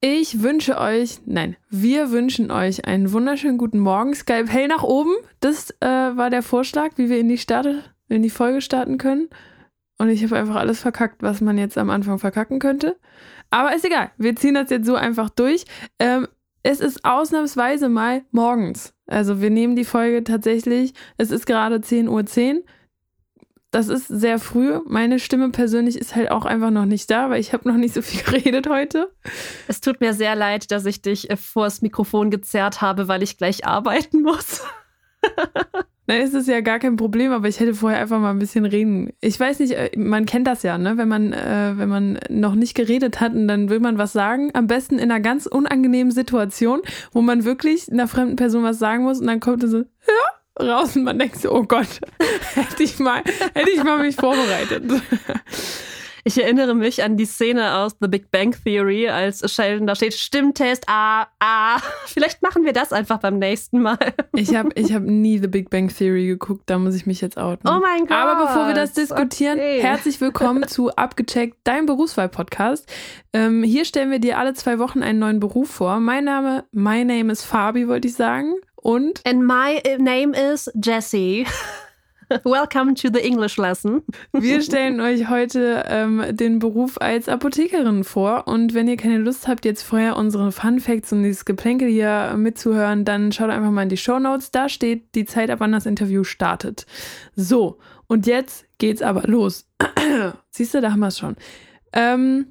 Ich wünsche euch, nein, wir wünschen euch einen wunderschönen guten Morgen. Skype hell nach oben. Das äh, war der Vorschlag, wie wir in die, Starte, in die Folge starten können. Und ich habe einfach alles verkackt, was man jetzt am Anfang verkacken könnte. Aber ist egal. Wir ziehen das jetzt so einfach durch. Ähm, es ist ausnahmsweise mal morgens. Also wir nehmen die Folge tatsächlich. Es ist gerade 10.10 Uhr. 10 das ist sehr früh. Meine Stimme persönlich ist halt auch einfach noch nicht da, weil ich habe noch nicht so viel geredet heute. Es tut mir sehr leid, dass ich dich äh, vors Mikrofon gezerrt habe, weil ich gleich arbeiten muss. Nein, ist es ja gar kein Problem, aber ich hätte vorher einfach mal ein bisschen reden. Ich weiß nicht, äh, man kennt das ja, ne? Wenn man, äh, wenn man noch nicht geredet hat und dann will man was sagen, am besten in einer ganz unangenehmen Situation, wo man wirklich einer fremden Person was sagen muss und dann kommt so, ja, raus und man denkt so, oh Gott, hätte ich mal, hätte ich mal mich vorbereitet. Ich erinnere mich an die Szene aus The Big Bang Theory, als Sheldon da steht, Stimmtest, ah, ah. Vielleicht machen wir das einfach beim nächsten Mal. Ich habe ich hab nie The Big Bang Theory geguckt, da muss ich mich jetzt outen. Oh mein Gott. Aber bevor wir das diskutieren, okay. herzlich willkommen zu Abgecheckt, dein Berufswahl-Podcast. Ähm, hier stellen wir dir alle zwei Wochen einen neuen Beruf vor. Mein Name, my name is Fabi, wollte ich sagen. Und? And my name is Jessie. Welcome to the English lesson. Wir stellen euch heute ähm, den Beruf als Apothekerin vor. Und wenn ihr keine Lust habt, jetzt vorher unsere Fun Facts und dieses Geplänkel hier mitzuhören, dann schaut einfach mal in die Show Notes. Da steht die Zeit, ab wann das Interview startet. So, und jetzt geht's aber los. Siehst du, da haben wir es schon. Ähm,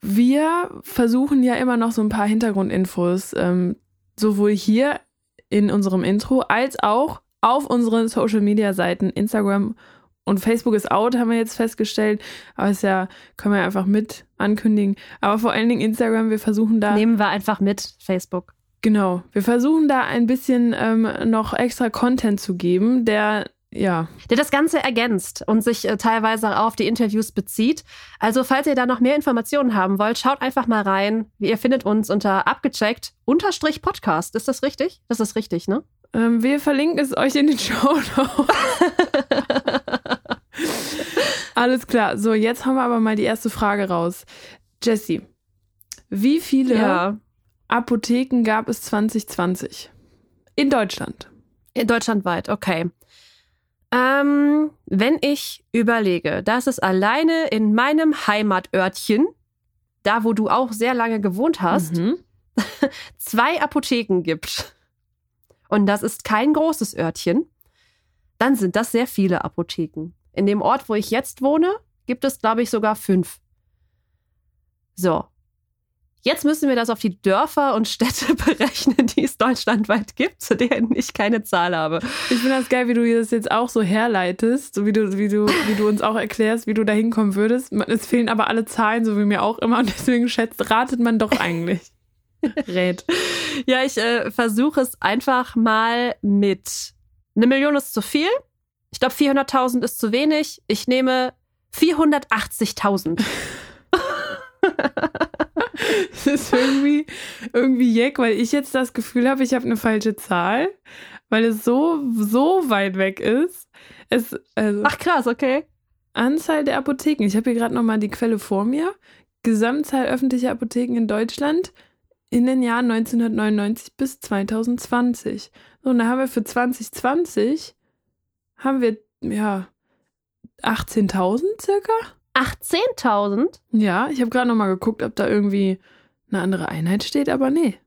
wir versuchen ja immer noch so ein paar Hintergrundinfos ähm, sowohl hier in unserem Intro als auch auf unseren Social Media Seiten, Instagram und Facebook ist out, haben wir jetzt festgestellt. Aber es ja, können wir einfach mit ankündigen. Aber vor allen Dingen Instagram, wir versuchen da. Nehmen wir einfach mit Facebook. Genau. Wir versuchen da ein bisschen ähm, noch extra Content zu geben, der ja. Der das Ganze ergänzt und sich äh, teilweise auf die Interviews bezieht. Also, falls ihr da noch mehr Informationen haben wollt, schaut einfach mal rein. Ihr findet uns unter abgecheckt unterstrich Podcast. Ist das richtig? Das ist richtig, ne? Ähm, wir verlinken es euch in den Show Notes. Alles klar. So, jetzt haben wir aber mal die erste Frage raus. Jessie, wie viele ja. Apotheken gab es 2020? In Deutschland. In Deutschlandweit, okay. Ähm, wenn ich überlege, dass es alleine in meinem Heimatörtchen, da wo du auch sehr lange gewohnt hast, mhm. zwei Apotheken gibt, und das ist kein großes Örtchen, dann sind das sehr viele Apotheken. In dem Ort, wo ich jetzt wohne, gibt es, glaube ich, sogar fünf. So, Jetzt müssen wir das auf die Dörfer und Städte berechnen, die es deutschlandweit gibt, zu denen ich keine Zahl habe. Ich finde das geil, wie du das jetzt auch so herleitest, so wie du, wie du, wie du uns auch erklärst, wie du da hinkommen würdest. Es fehlen aber alle Zahlen, so wie mir auch immer, und deswegen schätzt, ratet man doch eigentlich. Rät. Ja, ich äh, versuche es einfach mal mit. Eine Million ist zu viel. Ich glaube, 400.000 ist zu wenig. Ich nehme 480.000. das ist irgendwie, irgendwie jeck, weil ich jetzt das Gefühl habe, ich habe eine falsche Zahl, weil es so, so weit weg ist. Es, also Ach krass, okay. Anzahl der Apotheken. Ich habe hier gerade nochmal die Quelle vor mir. Gesamtzahl öffentlicher Apotheken in Deutschland in den Jahren 1999 bis 2020. So, und da haben wir für 2020 haben wir ja 18.000 circa. 18.000? Ja, ich habe gerade noch mal geguckt, ob da irgendwie eine andere Einheit steht, aber nee.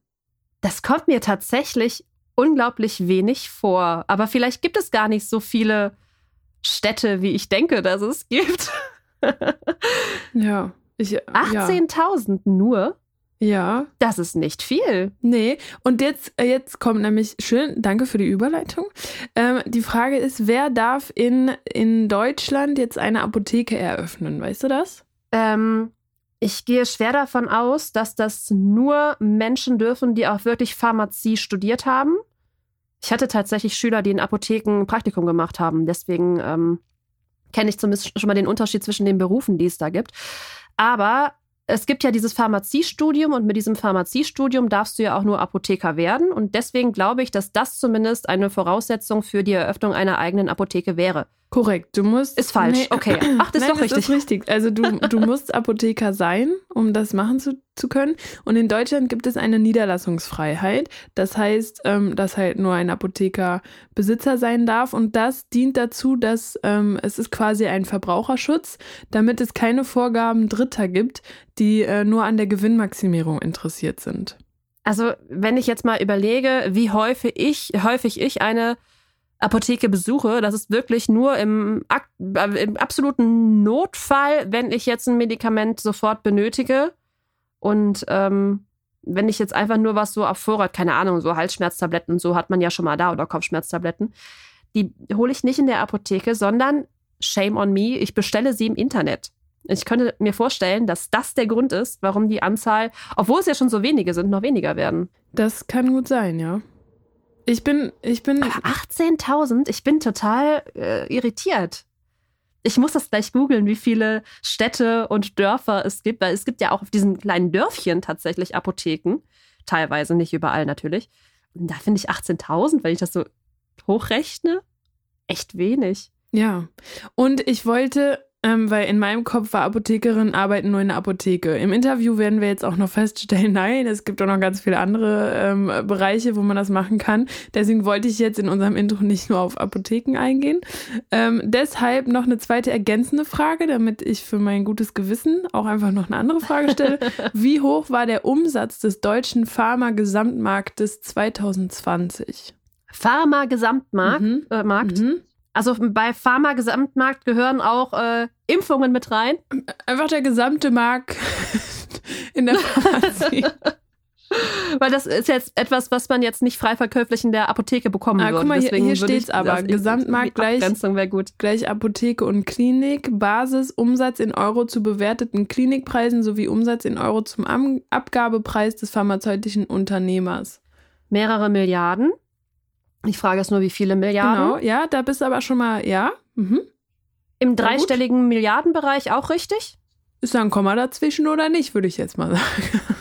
Das kommt mir tatsächlich unglaublich wenig vor. Aber vielleicht gibt es gar nicht so viele Städte, wie ich denke, dass es gibt. ja. 18.000 ja. nur? Ja. Das ist nicht viel. Nee. Und jetzt, äh, jetzt kommt nämlich, schön, danke für die Überleitung. Ähm, die Frage ist, wer darf in, in Deutschland jetzt eine Apotheke eröffnen? Weißt du das? Ähm, ich gehe schwer davon aus, dass das nur Menschen dürfen, die auch wirklich Pharmazie studiert haben. Ich hatte tatsächlich Schüler, die in Apotheken ein Praktikum gemacht haben. Deswegen ähm, kenne ich zumindest schon mal den Unterschied zwischen den Berufen, die es da gibt. Aber es gibt ja dieses Pharmaziestudium und mit diesem Pharmaziestudium darfst du ja auch nur Apotheker werden. Und deswegen glaube ich, dass das zumindest eine Voraussetzung für die Eröffnung einer eigenen Apotheke wäre. Korrekt, du musst. Ist falsch, nee, okay. Ach, das ist doch richtig. Das ist richtig. Also du, du musst Apotheker sein, um das machen zu, zu können. Und in Deutschland gibt es eine Niederlassungsfreiheit. Das heißt, ähm, dass halt nur ein Apotheker Besitzer sein darf. Und das dient dazu, dass ähm, es ist quasi ein Verbraucherschutz, damit es keine Vorgaben Dritter gibt, die äh, nur an der Gewinnmaximierung interessiert sind. Also, wenn ich jetzt mal überlege, wie häufig ich, häufig ich eine Apotheke besuche, das ist wirklich nur im, äh, im absoluten Notfall, wenn ich jetzt ein Medikament sofort benötige. Und ähm, wenn ich jetzt einfach nur was so auf Vorrat, keine Ahnung, so Halsschmerztabletten und so hat man ja schon mal da oder Kopfschmerztabletten, die hole ich nicht in der Apotheke, sondern shame on me, ich bestelle sie im Internet. Ich könnte mir vorstellen, dass das der Grund ist, warum die Anzahl, obwohl es ja schon so wenige sind, noch weniger werden. Das kann gut sein, ja. Ich bin, ich bin. 18.000? Ich bin total äh, irritiert. Ich muss das gleich googeln, wie viele Städte und Dörfer es gibt, weil es gibt ja auch auf diesen kleinen Dörfchen tatsächlich Apotheken. Teilweise, nicht überall natürlich. Und da finde ich 18.000, wenn ich das so hochrechne, echt wenig. Ja. Und ich wollte ähm, weil in meinem Kopf war Apothekerin arbeiten nur in der Apotheke. Im Interview werden wir jetzt auch noch feststellen, nein, es gibt auch noch ganz viele andere ähm, Bereiche, wo man das machen kann. Deswegen wollte ich jetzt in unserem Intro nicht nur auf Apotheken eingehen. Ähm, deshalb noch eine zweite ergänzende Frage, damit ich für mein gutes Gewissen auch einfach noch eine andere Frage stelle. Wie hoch war der Umsatz des deutschen Pharma-Gesamtmarktes 2020? Pharma-Gesamtmarkt? Mhm. Äh, Markt? Mhm. Also bei Pharma Gesamtmarkt gehören auch äh, Impfungen mit rein. Einfach der gesamte Markt in der Pharmazie. Weil das ist jetzt etwas, was man jetzt nicht frei verkäuflich in der Apotheke bekommen ah, würde. Guck mal, hier, hier steht es aber. Gesamtmarkt gleich, gleich Apotheke und Klinik. Basis, Umsatz in Euro zu bewerteten Klinikpreisen sowie Umsatz in Euro zum Abgabepreis des pharmazeutischen Unternehmers. Mehrere Milliarden. Ich frage es nur, wie viele Milliarden? Genau, ja, da bist du aber schon mal, ja. Mhm. Im dreistelligen Milliardenbereich auch richtig? Ist da ein Komma dazwischen oder nicht, würde ich jetzt mal sagen.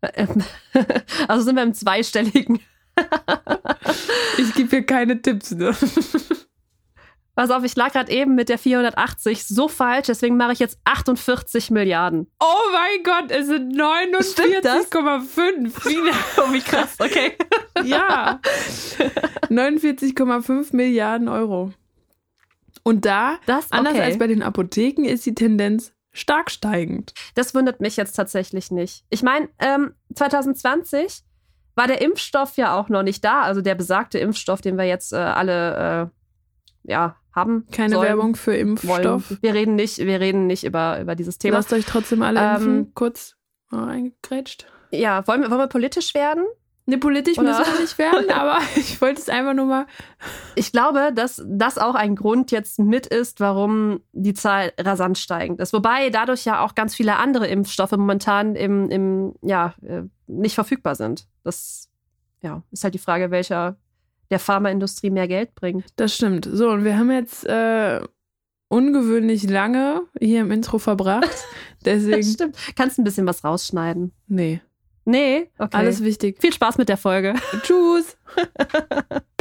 Also sind wir im zweistelligen. ich gebe hier keine Tipps. Ne? Pass auf, ich lag gerade eben mit der 480 so falsch, deswegen mache ich jetzt 48 Milliarden. Oh mein Gott, es sind 49,5. oh, wie krass, okay. ja. 49,5 Milliarden Euro. Und da, das, anders okay. als bei den Apotheken, ist die Tendenz stark steigend. Das wundert mich jetzt tatsächlich nicht. Ich meine, ähm, 2020 war der Impfstoff ja auch noch nicht da, also der besagte Impfstoff, den wir jetzt äh, alle äh, ja, haben. Keine sollen, Werbung für Impfstoff. Wollen. Wir reden nicht, wir reden nicht über, über dieses Thema. Lasst euch trotzdem alle ähm, impfen. Kurz eingegrätscht. Ja, wollen wir, wollen wir politisch werden? Ne, politisch Oder? müssen wir nicht werden, aber ich wollte es einfach nur mal. Ich glaube, dass das auch ein Grund jetzt mit ist, warum die Zahl rasant steigend ist. Wobei dadurch ja auch ganz viele andere Impfstoffe momentan im, im ja, äh, nicht verfügbar sind. Das ja, ist halt die Frage, welcher der Pharmaindustrie mehr Geld bringt. Das stimmt. So, und wir haben jetzt äh, ungewöhnlich lange hier im Intro verbracht. Deswegen. Das stimmt. Kannst ein bisschen was rausschneiden? Nee. Nee, okay. Alles wichtig. Viel Spaß mit der Folge. Tschüss.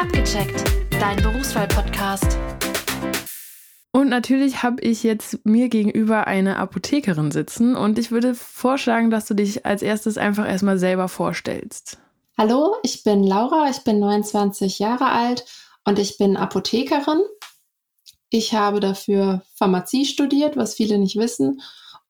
Abgecheckt, dein Berufswahl-Podcast. Und natürlich habe ich jetzt mir gegenüber eine Apothekerin sitzen und ich würde vorschlagen, dass du dich als erstes einfach erstmal selber vorstellst. Hallo, ich bin Laura, ich bin 29 Jahre alt und ich bin Apothekerin. Ich habe dafür Pharmazie studiert, was viele nicht wissen.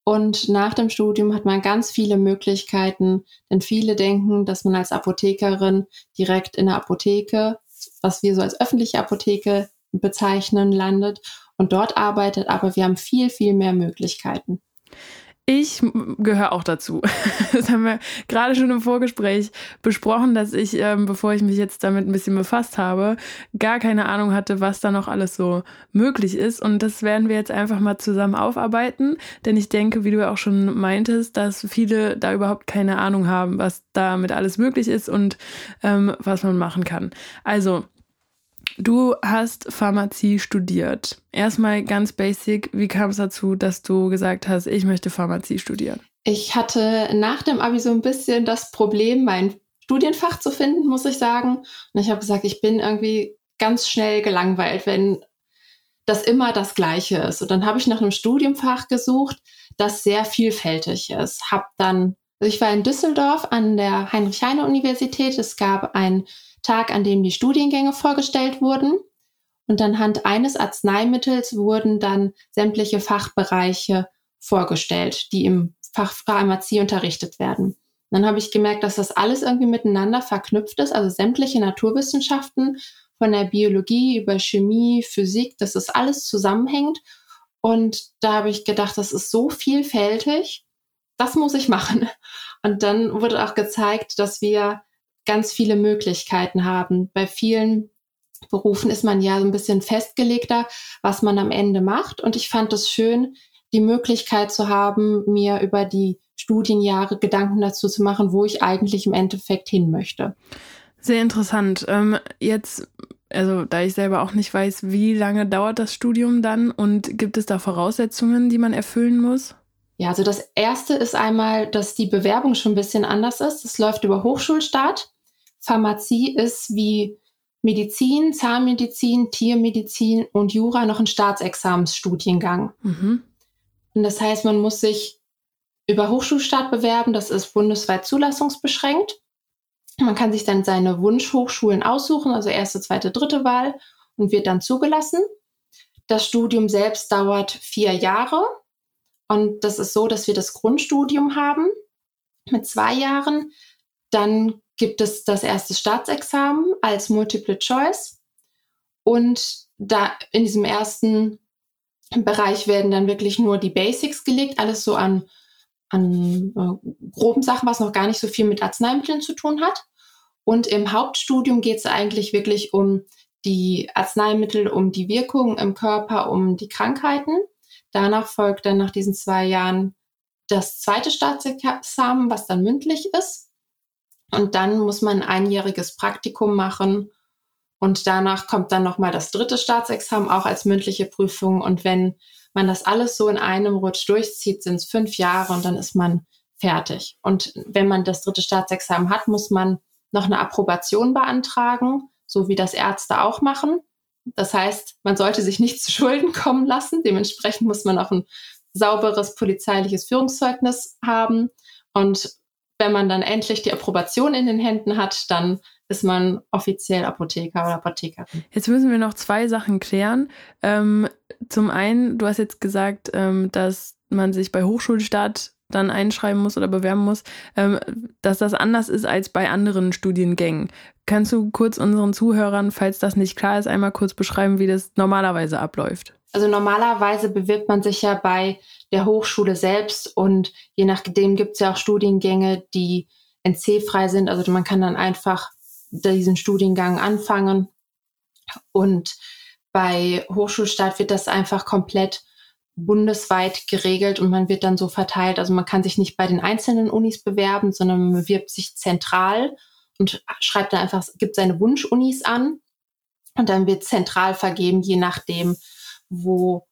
Und nach dem Studium hat man ganz viele Möglichkeiten, denn viele denken, dass man als Apothekerin direkt in der Apotheke, was wir so als öffentliche Apotheke bezeichnen, landet und dort arbeitet, aber wir haben viel, viel mehr Möglichkeiten. Ich gehöre auch dazu. Das haben wir gerade schon im Vorgespräch besprochen, dass ich, ähm, bevor ich mich jetzt damit ein bisschen befasst habe, gar keine Ahnung hatte, was da noch alles so möglich ist. Und das werden wir jetzt einfach mal zusammen aufarbeiten. Denn ich denke, wie du auch schon meintest, dass viele da überhaupt keine Ahnung haben, was damit alles möglich ist und ähm, was man machen kann. Also, Du hast Pharmazie studiert. Erstmal ganz basic, wie kam es dazu, dass du gesagt hast, ich möchte Pharmazie studieren? Ich hatte nach dem Abi so ein bisschen das Problem, mein Studienfach zu finden, muss ich sagen. Und ich habe gesagt, ich bin irgendwie ganz schnell gelangweilt, wenn das immer das Gleiche ist. Und dann habe ich nach einem Studiumfach gesucht, das sehr vielfältig ist. Hab dann, also ich war in Düsseldorf an der Heinrich-Heine-Universität. Es gab einen Tag, an dem die Studiengänge vorgestellt wurden. Und anhand eines Arzneimittels wurden dann sämtliche Fachbereiche vorgestellt, die im Fach Pharmazie unterrichtet werden. Dann habe ich gemerkt, dass das alles irgendwie miteinander verknüpft ist, also sämtliche Naturwissenschaften von der Biologie über Chemie, Physik, dass das alles zusammenhängt. Und da habe ich gedacht, das ist so vielfältig, das muss ich machen. Und dann wurde auch gezeigt, dass wir ganz viele Möglichkeiten haben. Bei vielen Berufen ist man ja so ein bisschen festgelegter, was man am Ende macht. Und ich fand es schön, die Möglichkeit zu haben, mir über die Studienjahre Gedanken dazu zu machen, wo ich eigentlich im Endeffekt hin möchte. Sehr interessant. Ähm, jetzt, also da ich selber auch nicht weiß, wie lange dauert das Studium dann und gibt es da Voraussetzungen, die man erfüllen muss? Ja, also das erste ist einmal, dass die Bewerbung schon ein bisschen anders ist. Es läuft über Hochschulstart. Pharmazie ist wie Medizin, Zahnmedizin, Tiermedizin und Jura noch ein Staatsexamensstudiengang. Mhm. Und das heißt, man muss sich über Hochschulstart bewerben. Das ist bundesweit zulassungsbeschränkt. Man kann sich dann seine Wunschhochschulen aussuchen, also erste, zweite, dritte Wahl und wird dann zugelassen. Das Studium selbst dauert vier Jahre. Und das ist so, dass wir das Grundstudium haben mit zwei Jahren. Dann gibt es das erste Staatsexamen als Multiple Choice. Und da in diesem ersten Bereich werden dann wirklich nur die Basics gelegt, alles so an, an äh, groben Sachen, was noch gar nicht so viel mit Arzneimitteln zu tun hat. Und im Hauptstudium geht es eigentlich wirklich um die Arzneimittel, um die Wirkung im Körper, um die Krankheiten. Danach folgt dann nach diesen zwei Jahren das zweite Staatsexamen, was dann mündlich ist. Und dann muss man ein einjähriges Praktikum machen und danach kommt dann nochmal das dritte Staatsexamen, auch als mündliche Prüfung. Und wenn man das alles so in einem Rutsch durchzieht, sind es fünf Jahre und dann ist man fertig. Und wenn man das dritte Staatsexamen hat, muss man noch eine Approbation beantragen, so wie das Ärzte auch machen. Das heißt, man sollte sich nicht zu Schulden kommen lassen. Dementsprechend muss man auch ein sauberes polizeiliches Führungszeugnis haben. Und wenn man dann endlich die Approbation in den Händen hat, dann ist man offiziell Apotheker oder Apothekerin. Jetzt müssen wir noch zwei Sachen klären. Ähm, zum einen, du hast jetzt gesagt, ähm, dass man sich bei Hochschulstart dann einschreiben muss oder bewerben muss, ähm, dass das anders ist als bei anderen Studiengängen. Kannst du kurz unseren Zuhörern, falls das nicht klar ist, einmal kurz beschreiben, wie das normalerweise abläuft? Also normalerweise bewirbt man sich ja bei der Hochschule selbst und je nachdem gibt es ja auch Studiengänge, die NC-frei sind. Also man kann dann einfach diesen Studiengang anfangen. Und bei Hochschulstart wird das einfach komplett bundesweit geregelt und man wird dann so verteilt. Also man kann sich nicht bei den einzelnen Unis bewerben, sondern man bewirbt sich zentral und schreibt dann einfach, gibt seine Wunschunis an und dann wird zentral vergeben, je nachdem, wo,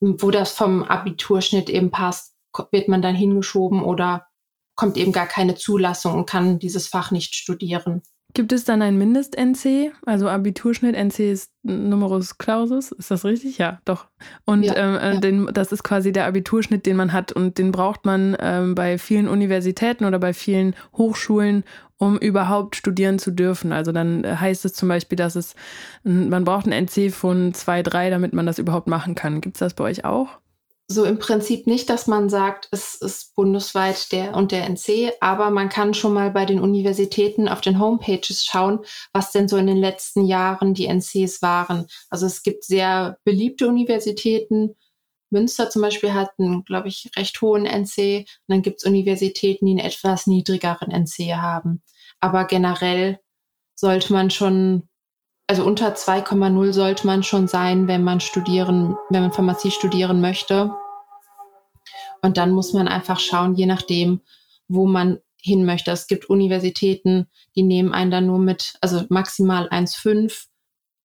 wo das vom Abiturschnitt eben passt, wird man dann hingeschoben oder kommt eben gar keine Zulassung und kann dieses Fach nicht studieren. Gibt es dann ein Mindest-NC? Also Abiturschnitt, NC ist Numerus Clausus, ist das richtig? Ja, doch. Und ja, ähm, äh, ja. Den, das ist quasi der Abiturschnitt, den man hat. Und den braucht man ähm, bei vielen Universitäten oder bei vielen Hochschulen, um überhaupt studieren zu dürfen. Also dann äh, heißt es zum Beispiel, dass es, man braucht ein NC von 2, 3, damit man das überhaupt machen kann. Gibt es das bei euch auch? So im Prinzip nicht, dass man sagt, es ist bundesweit der und der NC, aber man kann schon mal bei den Universitäten auf den Homepages schauen, was denn so in den letzten Jahren die NCs waren. Also es gibt sehr beliebte Universitäten. Münster zum Beispiel hat einen, glaube ich, recht hohen NC. Und dann gibt es Universitäten, die einen etwas niedrigeren NC haben. Aber generell sollte man schon also unter 2,0 sollte man schon sein, wenn man studieren, wenn man Pharmazie studieren möchte. Und dann muss man einfach schauen, je nachdem, wo man hin möchte. Es gibt Universitäten, die nehmen einen dann nur mit, also maximal 1,5.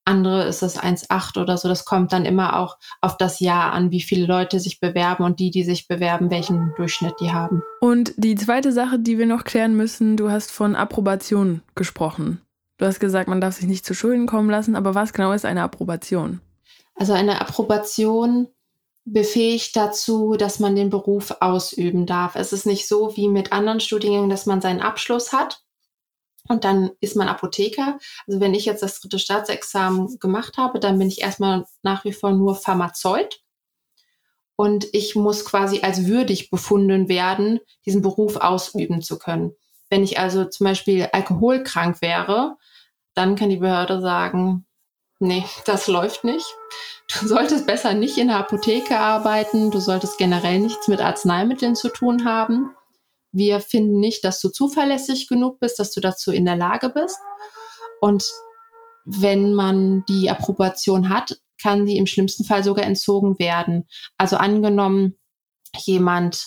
Andere ist das 1,8 oder so. Das kommt dann immer auch auf das Jahr an, wie viele Leute sich bewerben und die, die sich bewerben, welchen Durchschnitt die haben. Und die zweite Sache, die wir noch klären müssen, du hast von Approbation gesprochen. Du hast gesagt, man darf sich nicht zu Schulden kommen lassen, aber was genau ist eine Approbation? Also eine Approbation befähigt dazu, dass man den Beruf ausüben darf. Es ist nicht so wie mit anderen Studiengängen, dass man seinen Abschluss hat und dann ist man Apotheker. Also wenn ich jetzt das dritte Staatsexamen gemacht habe, dann bin ich erstmal nach wie vor nur Pharmazeut. Und ich muss quasi als würdig befunden werden, diesen Beruf ausüben zu können. Wenn ich also zum Beispiel alkoholkrank wäre, dann kann die Behörde sagen, nee, das läuft nicht. Du solltest besser nicht in der Apotheke arbeiten, du solltest generell nichts mit Arzneimitteln zu tun haben. Wir finden nicht, dass du zuverlässig genug bist, dass du dazu in der Lage bist. Und wenn man die Approbation hat, kann die im schlimmsten Fall sogar entzogen werden. Also angenommen, jemand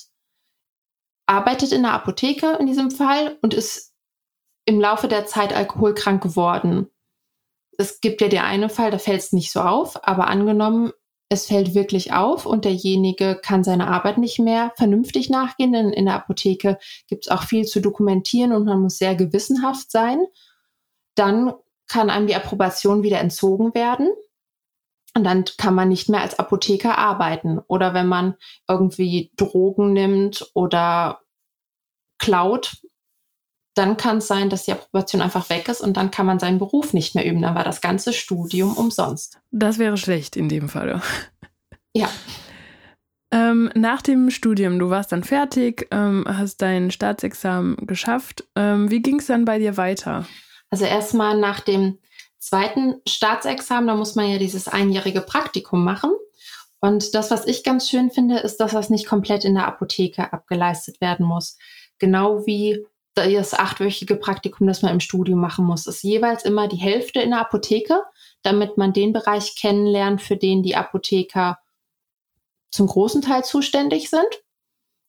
arbeitet in der Apotheke in diesem Fall und ist im Laufe der Zeit alkoholkrank geworden es gibt ja den einen Fall, da fällt es nicht so auf, aber angenommen, es fällt wirklich auf und derjenige kann seiner Arbeit nicht mehr vernünftig nachgehen, denn in der Apotheke gibt es auch viel zu dokumentieren und man muss sehr gewissenhaft sein, dann kann einem die Approbation wieder entzogen werden. Und dann kann man nicht mehr als Apotheker arbeiten. Oder wenn man irgendwie Drogen nimmt oder klaut, dann kann es sein, dass die Approbation einfach weg ist und dann kann man seinen Beruf nicht mehr üben. Dann war das ganze Studium umsonst. Das wäre schlecht in dem Fall. Ja. Ähm, nach dem Studium, du warst dann fertig, ähm, hast dein Staatsexamen geschafft. Ähm, wie ging es dann bei dir weiter? Also erstmal nach dem zweiten Staatsexamen, da muss man ja dieses einjährige Praktikum machen. Und das, was ich ganz schön finde, ist, dass das nicht komplett in der Apotheke abgeleistet werden muss. Genau wie das achtwöchige Praktikum, das man im Studium machen muss, ist jeweils immer die Hälfte in der Apotheke, damit man den Bereich kennenlernt, für den die Apotheker zum großen Teil zuständig sind.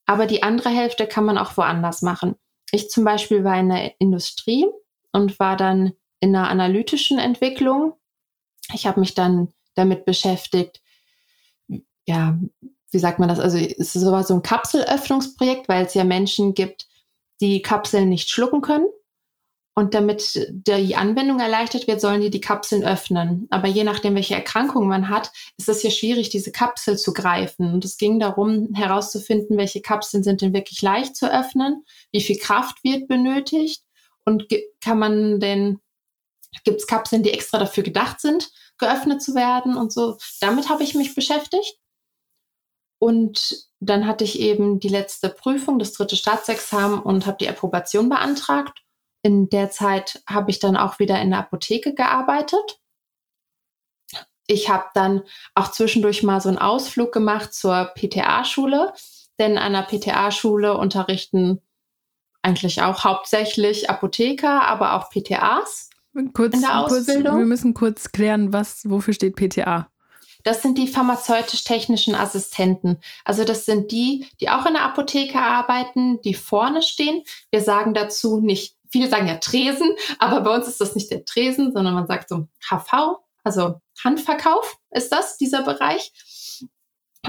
Aber die andere Hälfte kann man auch woanders machen. Ich zum Beispiel war in der Industrie und war dann in einer analytischen Entwicklung. Ich habe mich dann damit beschäftigt, ja, wie sagt man das? Also es ist so ein Kapselöffnungsprojekt, weil es ja Menschen gibt, die Kapseln nicht schlucken können. Und damit die Anwendung erleichtert wird, sollen die die Kapseln öffnen. Aber je nachdem, welche Erkrankung man hat, ist es ja schwierig, diese Kapsel zu greifen. Und es ging darum, herauszufinden, welche Kapseln sind denn wirklich leicht zu öffnen, wie viel Kraft wird benötigt und kann man denn, gibt es Kapseln, die extra dafür gedacht sind, geöffnet zu werden und so. Damit habe ich mich beschäftigt. Und dann hatte ich eben die letzte Prüfung, das dritte Staatsexamen und habe die Approbation beantragt. In der Zeit habe ich dann auch wieder in der Apotheke gearbeitet. Ich habe dann auch zwischendurch mal so einen Ausflug gemacht zur PTA-Schule, denn an der PTA-Schule unterrichten eigentlich auch hauptsächlich Apotheker, aber auch PTAs. Kurz, in der Ausbildung. Kurz, wir müssen kurz klären, was, wofür steht PTA? Das sind die pharmazeutisch-technischen Assistenten. Also das sind die, die auch in der Apotheke arbeiten, die vorne stehen. Wir sagen dazu nicht, viele sagen ja Tresen, aber bei uns ist das nicht der Tresen, sondern man sagt so HV, also Handverkauf ist das, dieser Bereich.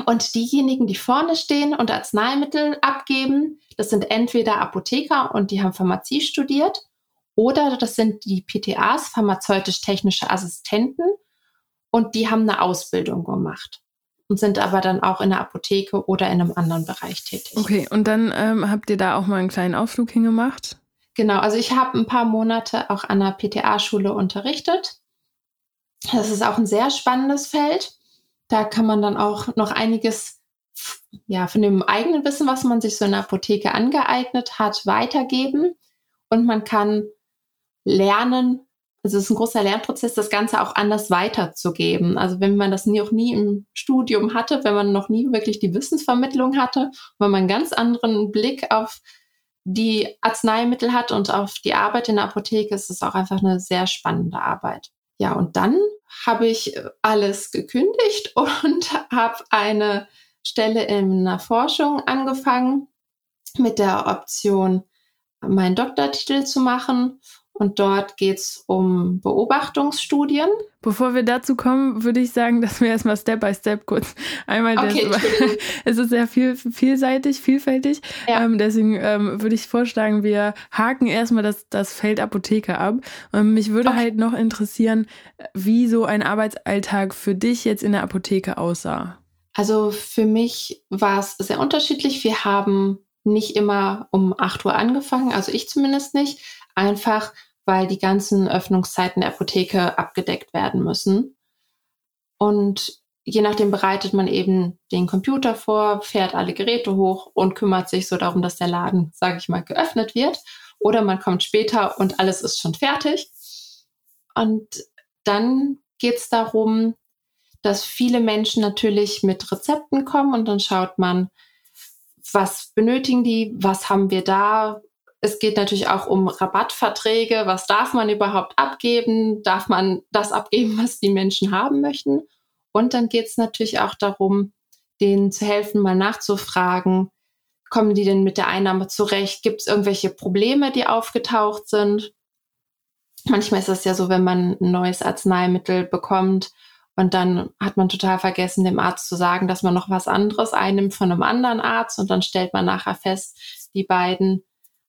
Und diejenigen, die vorne stehen und Arzneimittel abgeben, das sind entweder Apotheker und die haben Pharmazie studiert oder das sind die PTAs, pharmazeutisch-technische Assistenten und die haben eine Ausbildung gemacht und sind aber dann auch in der Apotheke oder in einem anderen Bereich tätig. Okay, und dann ähm, habt ihr da auch mal einen kleinen Ausflug hingemacht? Genau, also ich habe ein paar Monate auch an der PTA-Schule unterrichtet. Das ist auch ein sehr spannendes Feld. Da kann man dann auch noch einiges ja, von dem eigenen Wissen, was man sich so in der Apotheke angeeignet hat, weitergeben. Und man kann lernen, also es ist ein großer Lernprozess, das Ganze auch anders weiterzugeben. Also wenn man das auch nie im Studium hatte, wenn man noch nie wirklich die Wissensvermittlung hatte, wenn man einen ganz anderen Blick auf die Arzneimittel hat und auf die Arbeit in der Apotheke, ist es auch einfach eine sehr spannende Arbeit. Ja, und dann habe ich alles gekündigt und habe eine Stelle in der Forschung angefangen mit der Option, meinen Doktortitel zu machen Und dort geht es um Beobachtungsstudien. Bevor wir dazu kommen, würde ich sagen, dass wir erstmal Step by Step kurz einmal okay, das, es ist sehr viel, vielseitig, vielfältig. Ja. Ähm, deswegen ähm, würde ich vorschlagen, wir haken erstmal das, das Feld Apotheke ab. Und mich würde okay. halt noch interessieren, wie so ein Arbeitsalltag für dich jetzt in der Apotheke aussah. Also für mich war es sehr unterschiedlich. Wir haben nicht immer um 8 Uhr angefangen, also ich zumindest nicht. Einfach weil die ganzen Öffnungszeiten der Apotheke abgedeckt werden müssen. Und je nachdem bereitet man eben den Computer vor, fährt alle Geräte hoch und kümmert sich so darum, dass der Laden, sage ich mal, geöffnet wird. Oder man kommt später und alles ist schon fertig. Und dann geht es darum, dass viele Menschen natürlich mit Rezepten kommen und dann schaut man, was benötigen die, was haben wir da, es geht natürlich auch um Rabattverträge. Was darf man überhaupt abgeben? Darf man das abgeben, was die Menschen haben möchten? Und dann geht es natürlich auch darum, denen zu helfen, mal nachzufragen, kommen die denn mit der Einnahme zurecht? Gibt es irgendwelche Probleme, die aufgetaucht sind? Manchmal ist es ja so, wenn man ein neues Arzneimittel bekommt und dann hat man total vergessen, dem Arzt zu sagen, dass man noch was anderes einnimmt von einem anderen Arzt. Und dann stellt man nachher fest, die beiden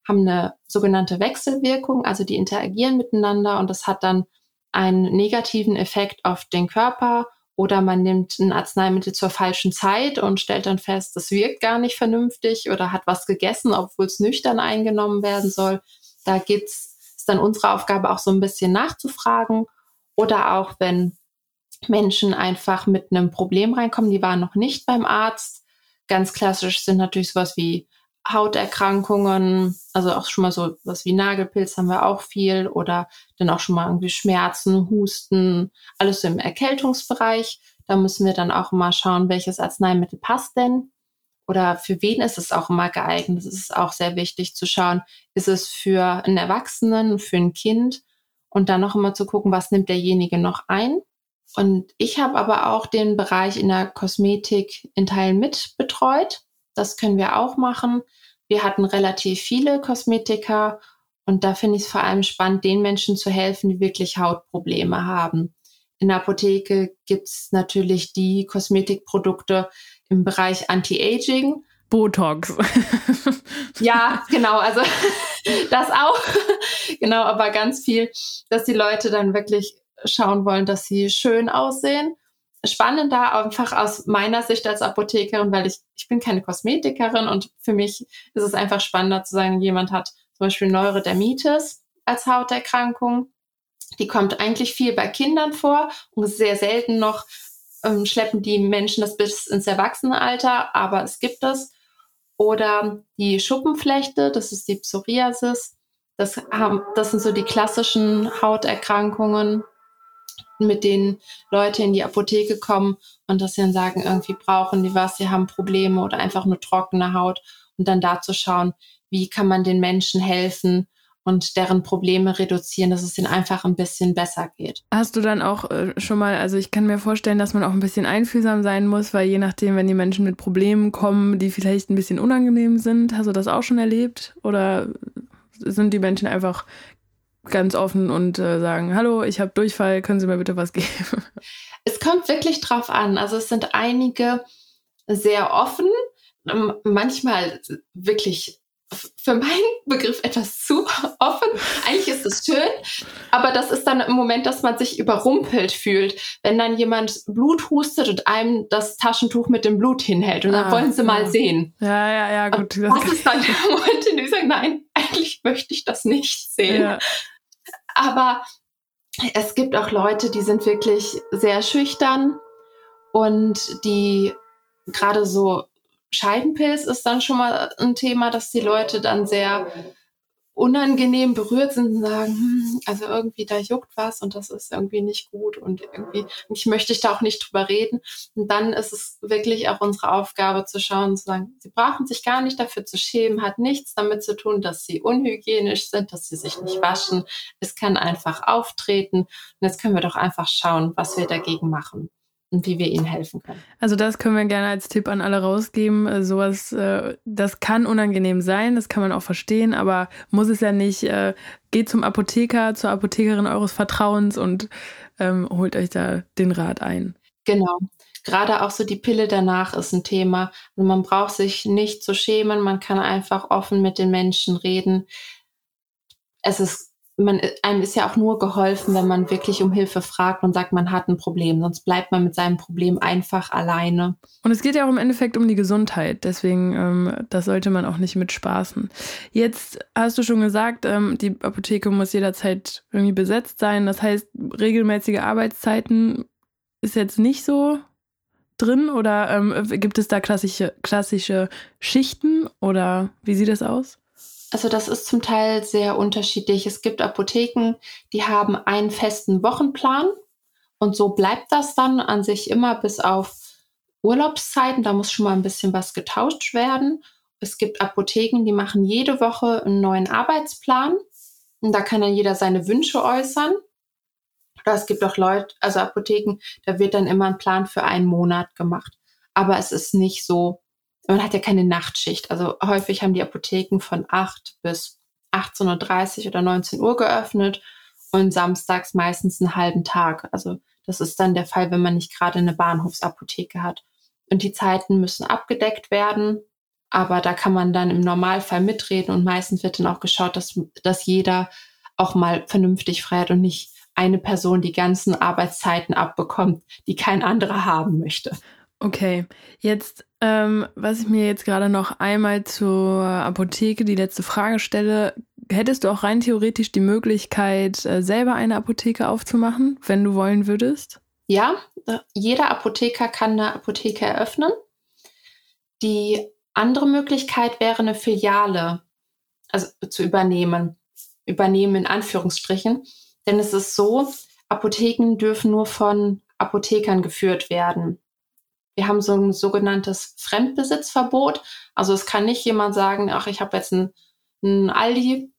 haben eine sogenannte Wechselwirkung, also die interagieren miteinander und das hat dann einen negativen Effekt auf den Körper. Oder man nimmt ein Arzneimittel zur falschen Zeit und stellt dann fest, das wirkt gar nicht vernünftig oder hat was gegessen, obwohl es nüchtern eingenommen werden soll. Da geht's, ist dann unsere Aufgabe auch so ein bisschen nachzufragen. Oder auch wenn Menschen einfach mit einem Problem reinkommen, die waren noch nicht beim Arzt. Ganz klassisch sind natürlich sowas wie Hauterkrankungen, also auch schon mal so was wie Nagelpilz haben wir auch viel oder dann auch schon mal irgendwie Schmerzen, Husten, alles so im Erkältungsbereich. Da müssen wir dann auch mal schauen, welches Arzneimittel passt denn oder für wen ist es auch immer geeignet. Es ist auch sehr wichtig zu schauen, ist es für einen Erwachsenen, für ein Kind und dann noch immer zu gucken, was nimmt derjenige noch ein. Und ich habe aber auch den Bereich in der Kosmetik in Teilen mit betreut. Das können wir auch machen. Wir hatten relativ viele Kosmetiker und da finde ich es vor allem spannend, den Menschen zu helfen, die wirklich Hautprobleme haben. In der Apotheke gibt es natürlich die Kosmetikprodukte im Bereich Anti-Aging. Botox. ja, genau, also das auch. genau, aber ganz viel, dass die Leute dann wirklich schauen wollen, dass sie schön aussehen spannender einfach aus meiner Sicht als Apothekerin, weil ich, ich bin keine Kosmetikerin und für mich ist es einfach spannender zu sagen, jemand hat zum Beispiel Neurodermitis als Hauterkrankung. Die kommt eigentlich viel bei Kindern vor und sehr selten noch ähm, schleppen die Menschen das bis ins Erwachsenenalter, aber es gibt es. Oder die Schuppenflechte, das ist die Psoriasis. Das, haben, das sind so die klassischen Hauterkrankungen, mit denen Leute in die Apotheke kommen und dass sie dann sagen, irgendwie brauchen die was, sie haben Probleme oder einfach nur trockene Haut und dann da zu schauen, wie kann man den Menschen helfen und deren Probleme reduzieren, dass es ihnen einfach ein bisschen besser geht. Hast du dann auch äh, schon mal, also ich kann mir vorstellen, dass man auch ein bisschen einfühlsam sein muss, weil je nachdem, wenn die Menschen mit Problemen kommen, die vielleicht ein bisschen unangenehm sind, hast du das auch schon erlebt oder sind die Menschen einfach ganz offen und äh, sagen, hallo, ich habe Durchfall, können Sie mir bitte was geben? Es kommt wirklich drauf an. Also es sind einige sehr offen, manchmal wirklich für meinen Begriff etwas zu offen. Eigentlich ist es schön, aber das ist dann im Moment, dass man sich überrumpelt fühlt, wenn dann jemand Blut hustet und einem das Taschentuch mit dem Blut hinhält und dann ah, wollen sie ja. mal sehen. Ja, ja, ja, gut. Und das ist dann der Moment, in dem ich sage, nein, eigentlich möchte ich das nicht sehen. Ja. Aber es gibt auch Leute, die sind wirklich sehr schüchtern und die gerade so Scheidenpilz ist dann schon mal ein Thema, dass die Leute dann sehr unangenehm berührt sind und sagen, hm, also irgendwie da juckt was und das ist irgendwie nicht gut und irgendwie ich möchte ich da auch nicht drüber reden. Und dann ist es wirklich auch unsere Aufgabe zu schauen zu sagen, sie brauchen sich gar nicht dafür zu schämen, hat nichts damit zu tun, dass sie unhygienisch sind, dass sie sich nicht waschen. Es kann einfach auftreten und jetzt können wir doch einfach schauen, was wir dagegen machen. Und wie wir ihnen helfen können. Also das können wir gerne als Tipp an alle rausgeben. Äh, sowas, äh, das kann unangenehm sein, das kann man auch verstehen, aber muss es ja nicht. Äh, geht zum Apotheker, zur Apothekerin eures Vertrauens und ähm, holt euch da den Rat ein. Genau. Gerade auch so die Pille danach ist ein Thema. Also man braucht sich nicht zu schämen, man kann einfach offen mit den Menschen reden. Es ist man, einem ist ja auch nur geholfen, wenn man wirklich um Hilfe fragt und sagt, man hat ein Problem. Sonst bleibt man mit seinem Problem einfach alleine. Und es geht ja auch im Endeffekt um die Gesundheit. Deswegen, ähm, das sollte man auch nicht mit spaßen. Jetzt hast du schon gesagt, ähm, die Apotheke muss jederzeit irgendwie besetzt sein. Das heißt, regelmäßige Arbeitszeiten ist jetzt nicht so drin oder ähm, gibt es da klassische, klassische Schichten oder wie sieht das aus? Also das ist zum Teil sehr unterschiedlich. Es gibt Apotheken, die haben einen festen Wochenplan und so bleibt das dann an sich immer bis auf Urlaubszeiten. Da muss schon mal ein bisschen was getauscht werden. Es gibt Apotheken, die machen jede Woche einen neuen Arbeitsplan und da kann dann jeder seine Wünsche äußern. Oder es gibt auch Leute, also Apotheken, da wird dann immer ein Plan für einen Monat gemacht. Aber es ist nicht so, man hat ja keine Nachtschicht. Also häufig haben die Apotheken von 8 bis 18.30 Uhr oder 19 Uhr geöffnet und samstags meistens einen halben Tag. Also das ist dann der Fall, wenn man nicht gerade eine Bahnhofsapotheke hat. Und die Zeiten müssen abgedeckt werden. Aber da kann man dann im Normalfall mitreden und meistens wird dann auch geschaut, dass, dass jeder auch mal vernünftig frei hat und nicht eine Person die ganzen Arbeitszeiten abbekommt, die kein anderer haben möchte. Okay, jetzt, ähm, was ich mir jetzt gerade noch einmal zur Apotheke die letzte Frage stelle, hättest du auch rein theoretisch die Möglichkeit, äh, selber eine Apotheke aufzumachen, wenn du wollen würdest? Ja, äh, jeder Apotheker kann eine Apotheke eröffnen. Die andere Möglichkeit wäre eine Filiale, also zu übernehmen. Übernehmen in Anführungsstrichen. Denn es ist so, Apotheken dürfen nur von Apothekern geführt werden. Wir haben so ein sogenanntes Fremdbesitzverbot. Also es kann nicht jemand sagen, ach, ich habe jetzt einen, Aldi,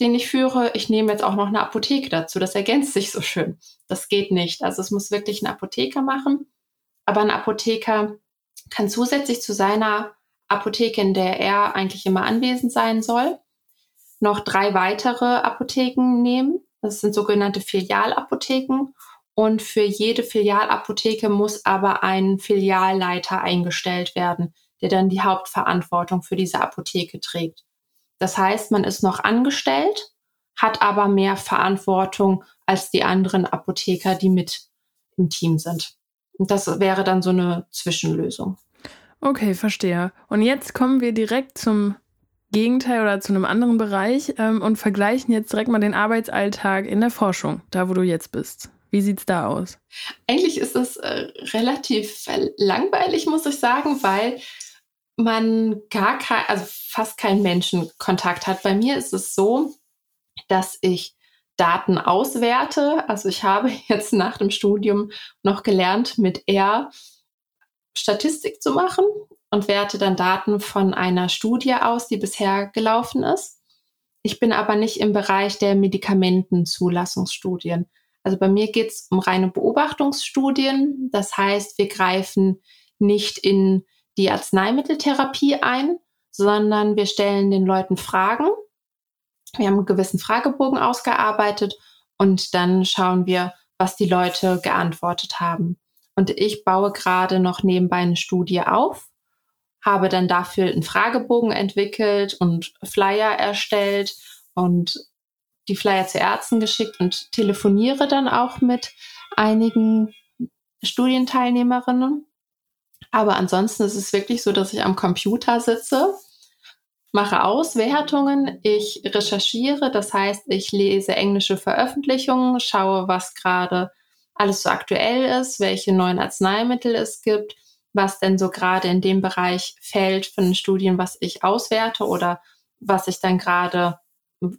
den ich führe, ich nehme jetzt auch noch eine Apotheke dazu. Das ergänzt sich so schön. Das geht nicht. Also es muss wirklich ein Apotheker machen. Aber ein Apotheker kann zusätzlich zu seiner Apotheke, in der er eigentlich immer anwesend sein soll, noch drei weitere Apotheken nehmen. Das sind sogenannte Filialapotheken. Und für jede Filialapotheke muss aber ein Filialleiter eingestellt werden, der dann die Hauptverantwortung für diese Apotheke trägt. Das heißt, man ist noch angestellt, hat aber mehr Verantwortung als die anderen Apotheker, die mit im Team sind. Und das wäre dann so eine Zwischenlösung. Okay, verstehe. Und jetzt kommen wir direkt zum Gegenteil oder zu einem anderen Bereich ähm, und vergleichen jetzt direkt mal den Arbeitsalltag in der Forschung, da wo du jetzt bist. Wie sieht es da aus? Eigentlich ist es äh, relativ langweilig, muss ich sagen, weil man gar kein, also fast keinen Menschenkontakt hat. Bei mir ist es so, dass ich Daten auswerte. Also ich habe jetzt nach dem Studium noch gelernt, mit R Statistik zu machen und werte dann Daten von einer Studie aus, die bisher gelaufen ist. Ich bin aber nicht im Bereich der Medikamentenzulassungsstudien. Also bei mir geht es um reine Beobachtungsstudien. Das heißt, wir greifen nicht in die Arzneimitteltherapie ein, sondern wir stellen den Leuten Fragen. Wir haben einen gewissen Fragebogen ausgearbeitet und dann schauen wir, was die Leute geantwortet haben. Und ich baue gerade noch nebenbei eine Studie auf, habe dann dafür einen Fragebogen entwickelt und Flyer erstellt und die Flyer zu Ärzten geschickt und telefoniere dann auch mit einigen Studienteilnehmerinnen. Aber ansonsten ist es wirklich so, dass ich am Computer sitze, mache Auswertungen, ich recherchiere, das heißt, ich lese englische Veröffentlichungen, schaue, was gerade alles so aktuell ist, welche neuen Arzneimittel es gibt, was denn so gerade in dem Bereich fällt von den Studien, was ich auswerte oder was ich dann gerade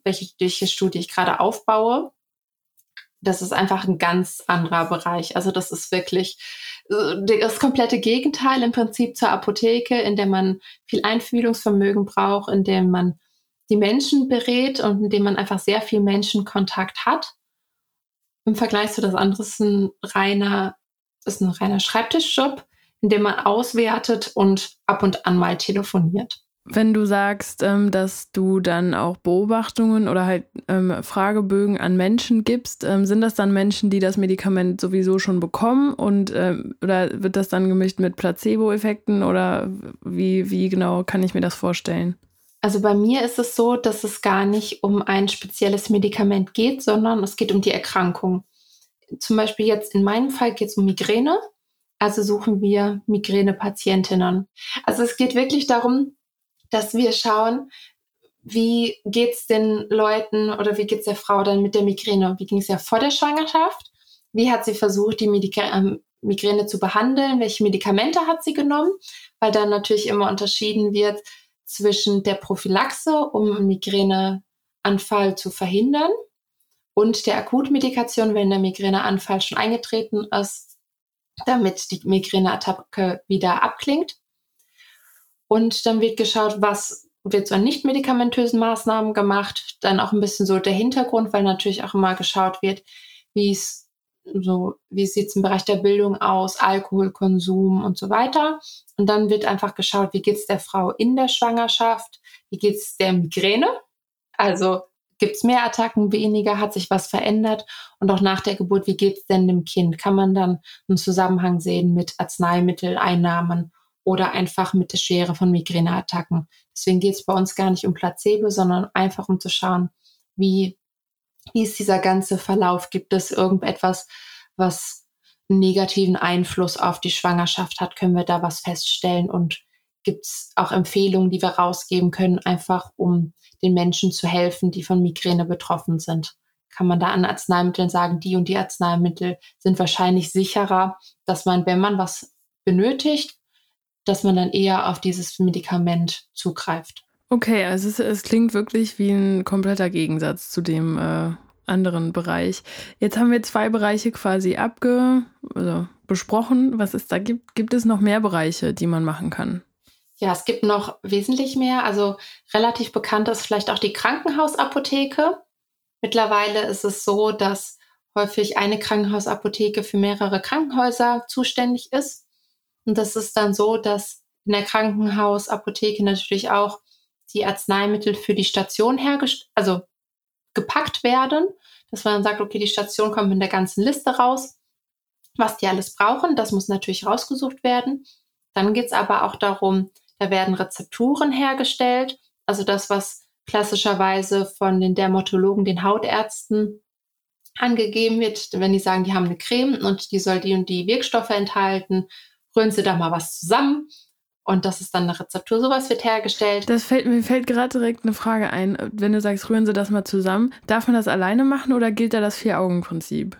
welche, welche Studie ich gerade aufbaue. Das ist einfach ein ganz anderer Bereich. Also das ist wirklich äh, das komplette Gegenteil im Prinzip zur Apotheke, in der man viel Einfühlungsvermögen braucht, in dem man die Menschen berät und in dem man einfach sehr viel Menschenkontakt hat. Im Vergleich zu das andere ist ein reiner ist ein reiner Schreibtischjob, in dem man auswertet und ab und an mal telefoniert. Wenn du sagst, ähm, dass du dann auch Beobachtungen oder halt ähm, Fragebögen an Menschen gibst, ähm, sind das dann Menschen, die das Medikament sowieso schon bekommen und ähm, oder wird das dann gemischt mit Placebo-Effekten oder wie, wie genau kann ich mir das vorstellen? Also bei mir ist es so, dass es gar nicht um ein spezielles Medikament geht, sondern es geht um die Erkrankung. Zum Beispiel jetzt in meinem Fall geht es um Migräne. Also suchen wir Migräne-Patientinnen. Also es geht wirklich darum, dass wir schauen, wie geht es den Leuten oder wie geht es der Frau dann mit der Migräne? Wie ging es ja vor der Schwangerschaft? Wie hat sie versucht, die Medika ähm, Migräne zu behandeln? Welche Medikamente hat sie genommen? Weil dann natürlich immer unterschieden wird zwischen der Prophylaxe, um einen Migräneanfall zu verhindern, und der Akutmedikation, wenn der Migräneanfall schon eingetreten ist, damit die Migräneattacke wieder abklingt. Und dann wird geschaut, was wird so an nicht-medikamentösen Maßnahmen gemacht. Dann auch ein bisschen so der Hintergrund, weil natürlich auch immer geschaut wird, wie es so, wie sieht es im Bereich der Bildung aus, Alkoholkonsum und so weiter. Und dann wird einfach geschaut, wie geht es der Frau in der Schwangerschaft, wie geht es der Migräne, also gibt es mehr Attacken, weniger, hat sich was verändert und auch nach der Geburt, wie geht es denn dem Kind? Kann man dann einen Zusammenhang sehen mit Arzneimitteleinnahmen oder einfach mit der Schwere von Migräneattacken. Deswegen geht es bei uns gar nicht um Placebo, sondern einfach um zu schauen, wie, wie ist dieser ganze Verlauf? Gibt es irgendetwas, was einen negativen Einfluss auf die Schwangerschaft hat? Können wir da was feststellen? Und gibt es auch Empfehlungen, die wir rausgeben können, einfach um den Menschen zu helfen, die von Migräne betroffen sind? Kann man da an Arzneimitteln sagen, die und die Arzneimittel sind wahrscheinlich sicherer, dass man, wenn man was benötigt, dass man dann eher auf dieses Medikament zugreift. Okay, also es, es klingt wirklich wie ein kompletter Gegensatz zu dem äh, anderen Bereich. Jetzt haben wir zwei Bereiche quasi abge, also besprochen, was es da gibt. Gibt es noch mehr Bereiche, die man machen kann? Ja, es gibt noch wesentlich mehr. Also relativ bekannt ist vielleicht auch die Krankenhausapotheke. Mittlerweile ist es so, dass häufig eine Krankenhausapotheke für mehrere Krankenhäuser zuständig ist. Und das ist dann so, dass in der Krankenhausapotheke natürlich auch die Arzneimittel für die Station hergestellt, also gepackt werden, dass man dann sagt, okay, die Station kommt mit der ganzen Liste raus, was die alles brauchen. Das muss natürlich rausgesucht werden. Dann geht es aber auch darum, da werden Rezepturen hergestellt, also das, was klassischerweise von den Dermatologen, den Hautärzten angegeben wird, wenn die sagen, die haben eine Creme und die soll die und die Wirkstoffe enthalten rühren Sie da mal was zusammen und das ist dann eine Rezeptur. Sowas wird hergestellt. Das fällt mir fällt gerade direkt eine Frage ein. Wenn du sagst, rühren Sie das mal zusammen, darf man das alleine machen oder gilt da das Vier-Augen-Prinzip?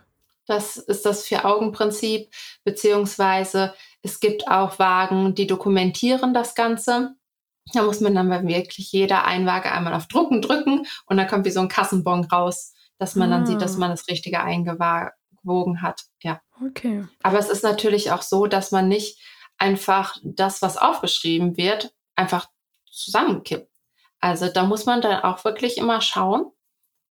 Das ist das Vier-Augen-Prinzip, beziehungsweise es gibt auch Wagen, die dokumentieren das Ganze. Da muss man dann wirklich jeder Einwaage einmal auf Drucken drücken und dann kommt wie so ein Kassenbon raus, dass man ah. dann sieht, dass ah. man das Richtige eingewogen hat. Ja. Okay. Aber es ist natürlich auch so, dass man nicht einfach das, was aufgeschrieben wird, einfach zusammenkippt. Also da muss man dann auch wirklich immer schauen,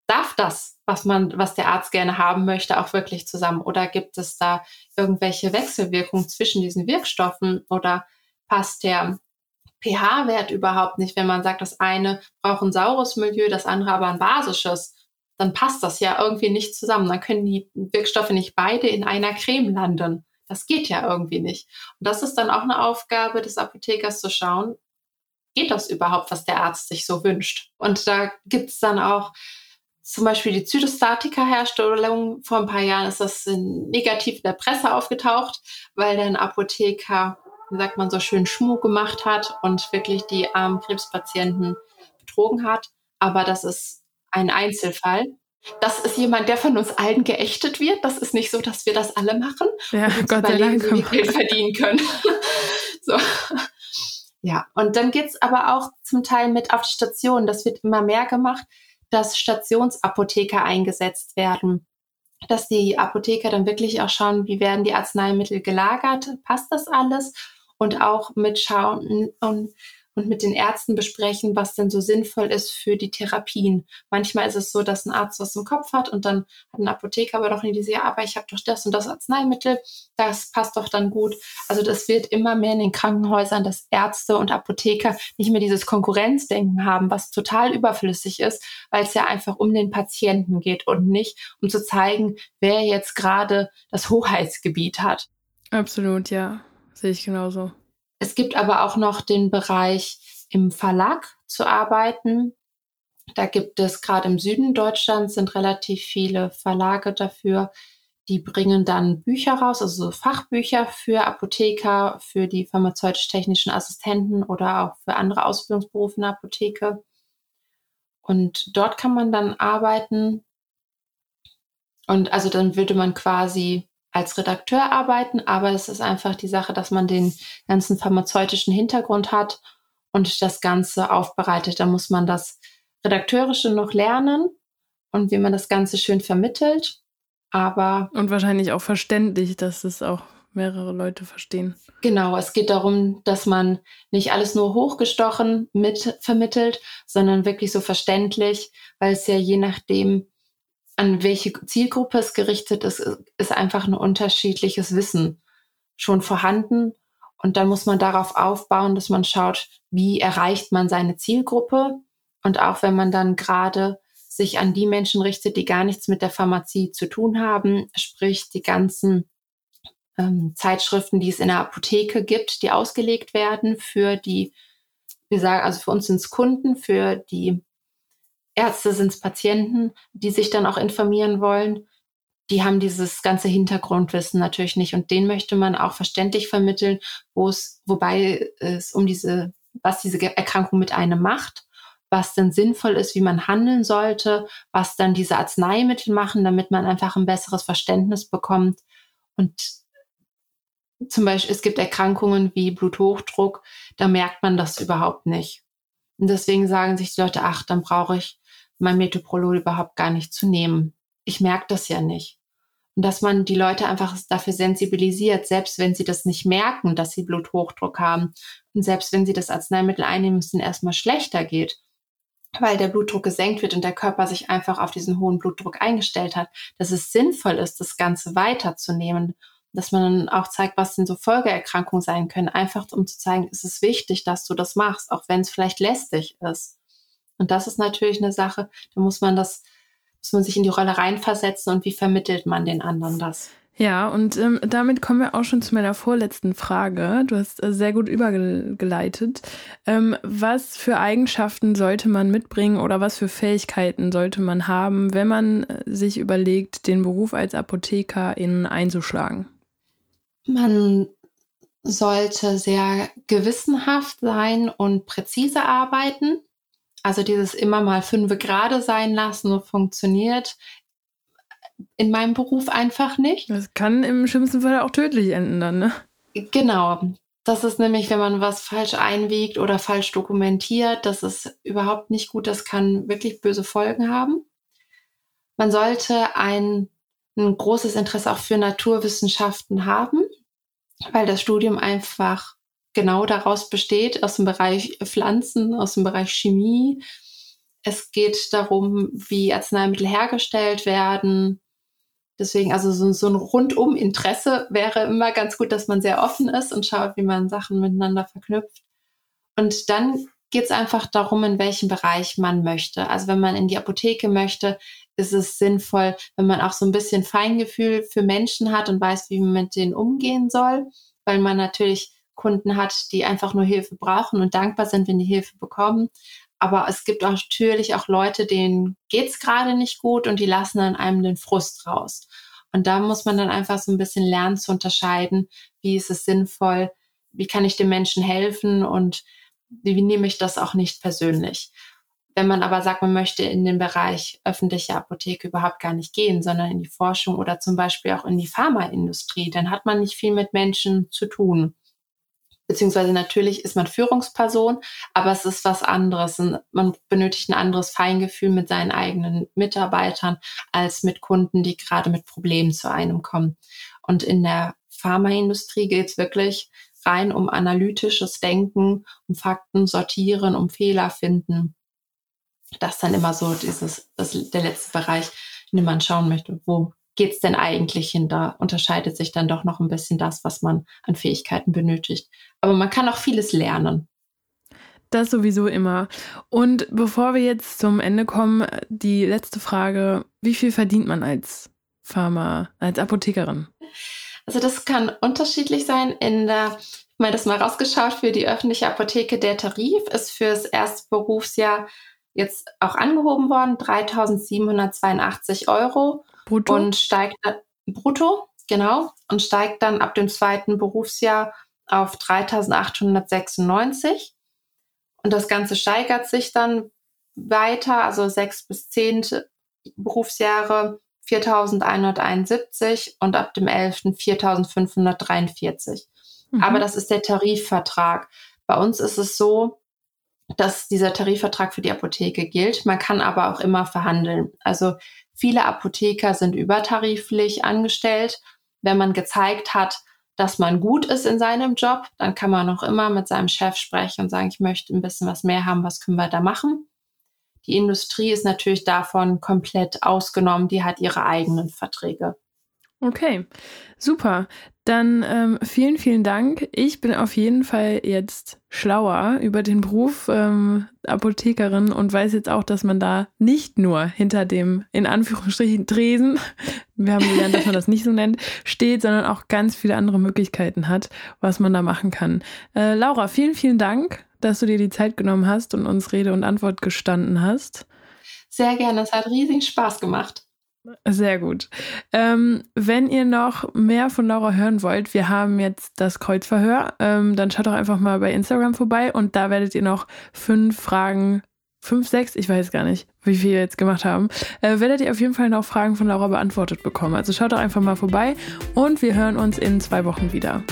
darf das, was man, was der Arzt gerne haben möchte, auch wirklich zusammen? Oder gibt es da irgendwelche Wechselwirkungen zwischen diesen Wirkstoffen oder passt der pH-Wert überhaupt nicht, wenn man sagt, das eine braucht ein saures Milieu, das andere aber ein basisches? Dann passt das ja irgendwie nicht zusammen. Dann können die Wirkstoffe nicht beide in einer Creme landen. Das geht ja irgendwie nicht. Und das ist dann auch eine Aufgabe des Apothekers zu schauen, geht das überhaupt, was der Arzt sich so wünscht? Und da gibt es dann auch zum Beispiel die Zytostatika-Herstellung. Vor ein paar Jahren ist das negativ in der Presse aufgetaucht, weil der Apotheker, wie sagt man so schön, Schmuck gemacht hat und wirklich die armen Krebspatienten betrogen hat. Aber das ist ein Einzelfall. Das ist jemand, der von uns allen geächtet wird. Das ist nicht so, dass wir das alle machen ja, und Gott überlegen, wie wir Geld verdienen können. so. Ja, und dann geht es aber auch zum Teil mit auf die Station. Das wird immer mehr gemacht, dass Stationsapotheker eingesetzt werden. Dass die Apotheker dann wirklich auch schauen, wie werden die Arzneimittel gelagert, passt das alles? Und auch mitschauen und und mit den Ärzten besprechen, was denn so sinnvoll ist für die Therapien. Manchmal ist es so, dass ein Arzt was im Kopf hat und dann hat ein Apotheker aber doch nicht diese, ja, aber ich habe doch das und das Arzneimittel, das passt doch dann gut. Also das wird immer mehr in den Krankenhäusern, dass Ärzte und Apotheker nicht mehr dieses Konkurrenzdenken haben, was total überflüssig ist, weil es ja einfach um den Patienten geht und nicht um zu zeigen, wer jetzt gerade das Hoheitsgebiet hat. Absolut, ja. Sehe ich genauso. Es gibt aber auch noch den Bereich im Verlag zu arbeiten. Da gibt es gerade im Süden Deutschlands sind relativ viele Verlage dafür. Die bringen dann Bücher raus, also Fachbücher für Apotheker, für die pharmazeutisch-technischen Assistenten oder auch für andere Ausbildungsberufe in der Apotheke. Und dort kann man dann arbeiten. Und also dann würde man quasi als Redakteur arbeiten, aber es ist einfach die Sache, dass man den ganzen pharmazeutischen Hintergrund hat und das Ganze aufbereitet. Da muss man das Redakteurische noch lernen und wie man das Ganze schön vermittelt. Aber. Und wahrscheinlich auch verständlich, dass es auch mehrere Leute verstehen. Genau, es geht darum, dass man nicht alles nur hochgestochen mit vermittelt, sondern wirklich so verständlich, weil es ja je nachdem, an welche Zielgruppe es gerichtet ist, ist einfach ein unterschiedliches Wissen schon vorhanden. Und dann muss man darauf aufbauen, dass man schaut, wie erreicht man seine Zielgruppe. Und auch wenn man dann gerade sich an die Menschen richtet, die gar nichts mit der Pharmazie zu tun haben, sprich die ganzen ähm, Zeitschriften, die es in der Apotheke gibt, die ausgelegt werden für die, wir sagen, also für uns sind es Kunden, für die Ärzte sind es Patienten, die sich dann auch informieren wollen. Die haben dieses ganze Hintergrundwissen natürlich nicht und den möchte man auch verständlich vermitteln, wo es, wobei es um diese, was diese Erkrankung mit einem macht, was denn sinnvoll ist, wie man handeln sollte, was dann diese Arzneimittel machen, damit man einfach ein besseres Verständnis bekommt. Und zum Beispiel, es gibt Erkrankungen wie Bluthochdruck, da merkt man das überhaupt nicht. Und deswegen sagen sich die Leute, ach, dann brauche ich mein Metoprolol überhaupt gar nicht zu nehmen. Ich merke das ja nicht. Und dass man die Leute einfach dafür sensibilisiert, selbst wenn sie das nicht merken, dass sie Bluthochdruck haben und selbst wenn sie das Arzneimittel einnehmen, es ihnen erstmal schlechter geht, weil der Blutdruck gesenkt wird und der Körper sich einfach auf diesen hohen Blutdruck eingestellt hat, dass es sinnvoll ist, das Ganze weiterzunehmen. Dass man dann auch zeigt, was denn so Folgeerkrankungen sein können, einfach um zu zeigen, es ist wichtig, dass du das machst, auch wenn es vielleicht lästig ist. Und das ist natürlich eine Sache, da muss man das, muss man sich in die Rolle reinversetzen und wie vermittelt man den anderen das? Ja, und ähm, damit kommen wir auch schon zu meiner vorletzten Frage. Du hast äh, sehr gut übergeleitet. Ähm, was für Eigenschaften sollte man mitbringen oder was für Fähigkeiten sollte man haben, wenn man äh, sich überlegt, den Beruf als Apothekerin einzuschlagen? Man sollte sehr gewissenhaft sein und präzise arbeiten. Also dieses immer mal fünf gerade sein lassen, so funktioniert in meinem Beruf einfach nicht. Das kann im schlimmsten Fall auch tödlich enden dann, ne? Genau. Das ist nämlich, wenn man was falsch einwiegt oder falsch dokumentiert, das ist überhaupt nicht gut. Das kann wirklich böse Folgen haben. Man sollte ein, ein großes Interesse auch für Naturwissenschaften haben, weil das Studium einfach genau daraus besteht, aus dem Bereich Pflanzen, aus dem Bereich Chemie. Es geht darum, wie Arzneimittel hergestellt werden. Deswegen, also so, so ein rundum Interesse wäre immer ganz gut, dass man sehr offen ist und schaut, wie man Sachen miteinander verknüpft. Und dann geht es einfach darum, in welchem Bereich man möchte. Also wenn man in die Apotheke möchte, ist es sinnvoll, wenn man auch so ein bisschen Feingefühl für Menschen hat und weiß, wie man mit denen umgehen soll, weil man natürlich Kunden hat, die einfach nur Hilfe brauchen und dankbar sind, wenn die Hilfe bekommen. Aber es gibt natürlich auch Leute, denen geht's gerade nicht gut und die lassen dann einem den Frust raus. Und da muss man dann einfach so ein bisschen lernen zu unterscheiden, wie ist es sinnvoll, wie kann ich dem Menschen helfen und wie nehme ich das auch nicht persönlich. Wenn man aber sagt, man möchte in den Bereich öffentliche Apotheke überhaupt gar nicht gehen, sondern in die Forschung oder zum Beispiel auch in die Pharmaindustrie, dann hat man nicht viel mit Menschen zu tun beziehungsweise natürlich ist man Führungsperson, aber es ist was anderes. Man benötigt ein anderes Feingefühl mit seinen eigenen Mitarbeitern als mit Kunden, die gerade mit Problemen zu einem kommen. Und in der Pharmaindustrie geht es wirklich rein um analytisches Denken, um Fakten sortieren, um Fehler finden. Das ist dann immer so dieses, das, der letzte Bereich, in dem man schauen möchte, wo geht's denn eigentlich hin? Da unterscheidet sich dann doch noch ein bisschen das, was man an Fähigkeiten benötigt. Aber man kann auch vieles lernen. Das sowieso immer. Und bevor wir jetzt zum Ende kommen, die letzte Frage: Wie viel verdient man als Pharma, als Apothekerin? Also, das kann unterschiedlich sein. In der, ich habe mal das mal rausgeschaut, für die öffentliche Apotheke der Tarif ist fürs erste Berufsjahr jetzt auch angehoben worden, 3.782 Euro. Brutto? Und steigt brutto, genau, und steigt dann ab dem zweiten Berufsjahr auf 3.896. Und das Ganze steigert sich dann weiter, also sechs bis zehn Berufsjahre 4.171 und ab dem 11. 4.543. Mhm. Aber das ist der Tarifvertrag. Bei uns ist es so, dass dieser Tarifvertrag für die Apotheke gilt. Man kann aber auch immer verhandeln. Also viele Apotheker sind übertariflich angestellt. Wenn man gezeigt hat, dass man gut ist in seinem Job, dann kann man auch immer mit seinem Chef sprechen und sagen, ich möchte ein bisschen was mehr haben, was können wir da machen? Die Industrie ist natürlich davon komplett ausgenommen, die hat ihre eigenen Verträge. Okay, super. Dann ähm, vielen, vielen Dank. Ich bin auf jeden Fall jetzt schlauer über den Beruf ähm, Apothekerin und weiß jetzt auch, dass man da nicht nur hinter dem, in Anführungsstrichen, Tresen, wir haben gelernt, dass man das nicht so nennt, steht, sondern auch ganz viele andere Möglichkeiten hat, was man da machen kann. Äh, Laura, vielen, vielen Dank, dass du dir die Zeit genommen hast und uns Rede und Antwort gestanden hast. Sehr gerne, es hat riesig Spaß gemacht. Sehr gut. Ähm, wenn ihr noch mehr von Laura hören wollt, wir haben jetzt das Kreuzverhör, ähm, dann schaut doch einfach mal bei Instagram vorbei und da werdet ihr noch fünf Fragen, fünf, sechs, ich weiß gar nicht, wie viel wir jetzt gemacht haben, äh, werdet ihr auf jeden Fall noch Fragen von Laura beantwortet bekommen. Also schaut doch einfach mal vorbei und wir hören uns in zwei Wochen wieder.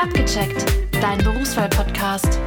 Abgecheckt, dein Berufswahl-Podcast.